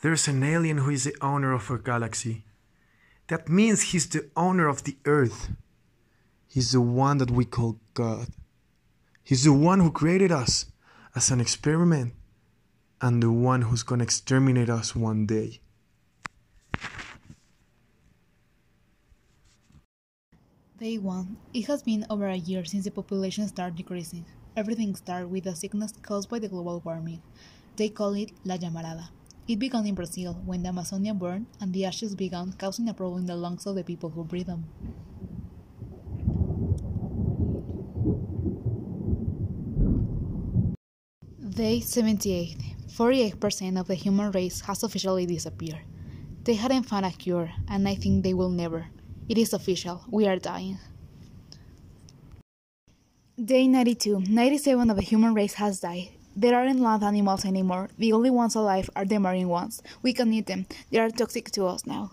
There's an alien who is the owner of our galaxy. That means he's the owner of the Earth. He's the one that we call God. He's the one who created us as an experiment and the one who's gonna exterminate us one day. Day 1. It has been over a year since the population started decreasing. Everything started with a sickness caused by the global warming. They call it La Llamarada. It began in Brazil when the Amazonia burned and the ashes began causing a problem in the lungs of the people who breathe them. Day 78. 48% of the human race has officially disappeared. They hadn't found a cure, and I think they will never. It is official. We are dying. Day 92. 97 of the human race has died. There aren't land animals anymore. The only ones alive are the marine ones. We can eat them. They are toxic to us now.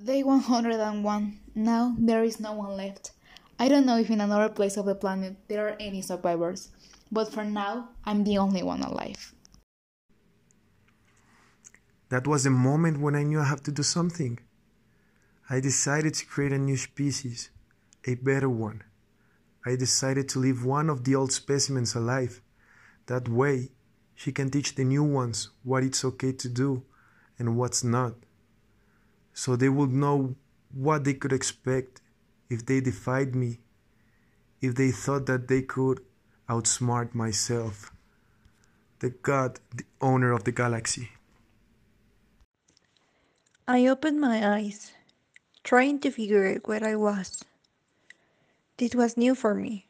Day 101. Now there is no one left. I don't know if in another place of the planet there are any survivors, but for now, I'm the only one alive. That was the moment when I knew I have to do something. I decided to create a new species, a better one. I decided to leave one of the old specimens alive. That way, she can teach the new ones what it's okay to do and what's not. So they would know what they could expect if they defied me, if they thought that they could outsmart myself, the God, the owner of the galaxy. I opened my eyes, trying to figure out where I was. This was new for me.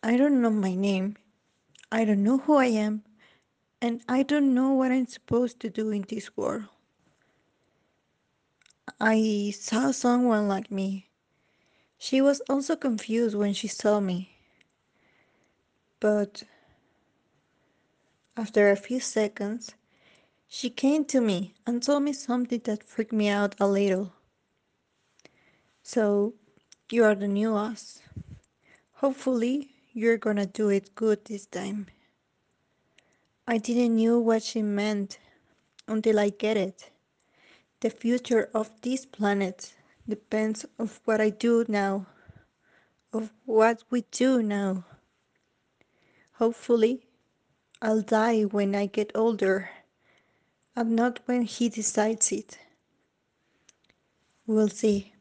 I don't know my name. I don't know who I am. And I don't know what I'm supposed to do in this world. I saw someone like me. She was also confused when she saw me. But after a few seconds, she came to me and told me something that freaked me out a little. So, you are the new us. Hopefully, you're gonna do it good this time. I didn't know what she meant until I get it. The future of this planet depends of what I do now, of what we do now. Hopefully, I'll die when I get older, and not when he decides it. We'll see.